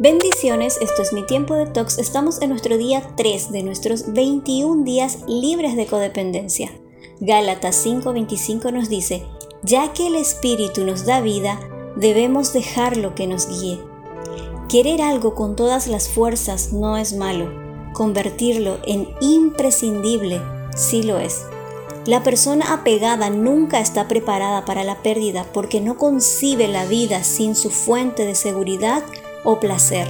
Bendiciones, esto es mi tiempo de tox. Estamos en nuestro día 3 de nuestros 21 días libres de codependencia. Gálatas 5:25 nos dice, ya que el Espíritu nos da vida, debemos dejarlo que nos guíe. Querer algo con todas las fuerzas no es malo, convertirlo en imprescindible sí lo es. La persona apegada nunca está preparada para la pérdida porque no concibe la vida sin su fuente de seguridad o placer.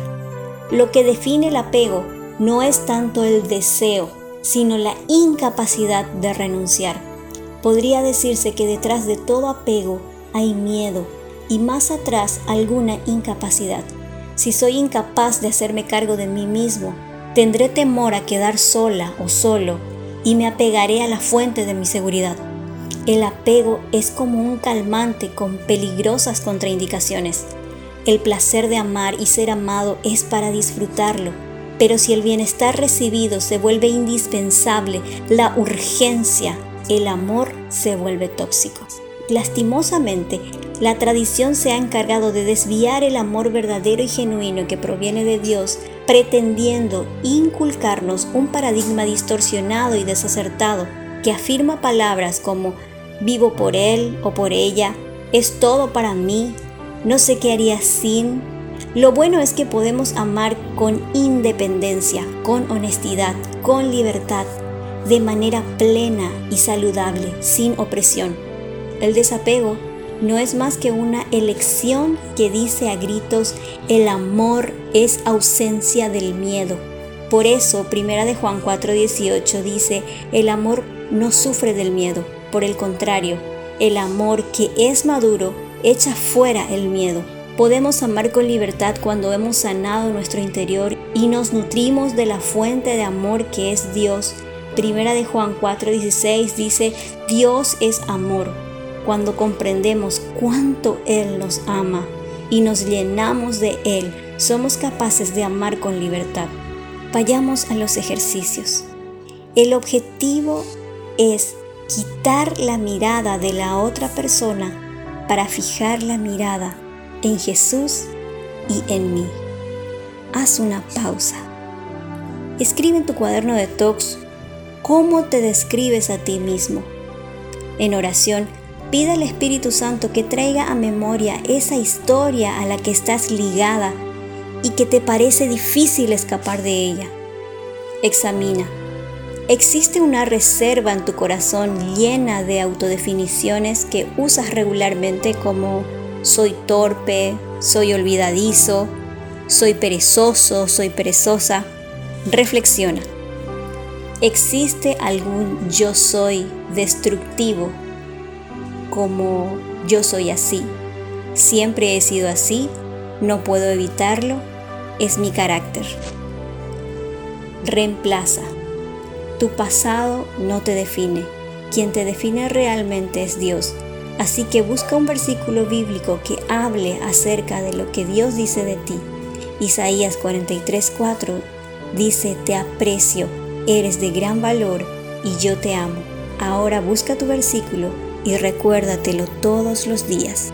Lo que define el apego no es tanto el deseo, sino la incapacidad de renunciar. Podría decirse que detrás de todo apego hay miedo y más atrás alguna incapacidad. Si soy incapaz de hacerme cargo de mí mismo, tendré temor a quedar sola o solo y me apegaré a la fuente de mi seguridad. El apego es como un calmante con peligrosas contraindicaciones. El placer de amar y ser amado es para disfrutarlo, pero si el bienestar recibido se vuelve indispensable, la urgencia, el amor se vuelve tóxico. Lastimosamente, la tradición se ha encargado de desviar el amor verdadero y genuino que proviene de Dios, pretendiendo inculcarnos un paradigma distorsionado y desacertado que afirma palabras como vivo por él o por ella, es todo para mí, no sé qué haría sin. Lo bueno es que podemos amar con independencia, con honestidad, con libertad, de manera plena y saludable, sin opresión. El desapego no es más que una elección que dice a gritos, el amor es ausencia del miedo. Por eso, primera de Juan 4:18 dice, el amor no sufre del miedo, por el contrario, el amor que es maduro echa fuera el miedo. Podemos amar con libertad cuando hemos sanado nuestro interior y nos nutrimos de la fuente de amor que es Dios. Primera de Juan 4:16 dice, Dios es amor. Cuando comprendemos cuánto Él nos ama y nos llenamos de Él, somos capaces de amar con libertad. Vayamos a los ejercicios. El objetivo es quitar la mirada de la otra persona para fijar la mirada en Jesús y en mí. Haz una pausa. Escribe en tu cuaderno de talks cómo te describes a ti mismo. En oración, pide al Espíritu Santo que traiga a memoria esa historia a la que estás ligada y que te parece difícil escapar de ella. Examina Existe una reserva en tu corazón llena de autodefiniciones que usas regularmente como soy torpe, soy olvidadizo, soy perezoso, soy perezosa. Reflexiona. ¿Existe algún yo soy destructivo como yo soy así? Siempre he sido así, no puedo evitarlo, es mi carácter. Reemplaza. Tu pasado no te define. Quien te define realmente es Dios. Así que busca un versículo bíblico que hable acerca de lo que Dios dice de ti. Isaías 43:4 dice, te aprecio, eres de gran valor y yo te amo. Ahora busca tu versículo y recuérdatelo todos los días.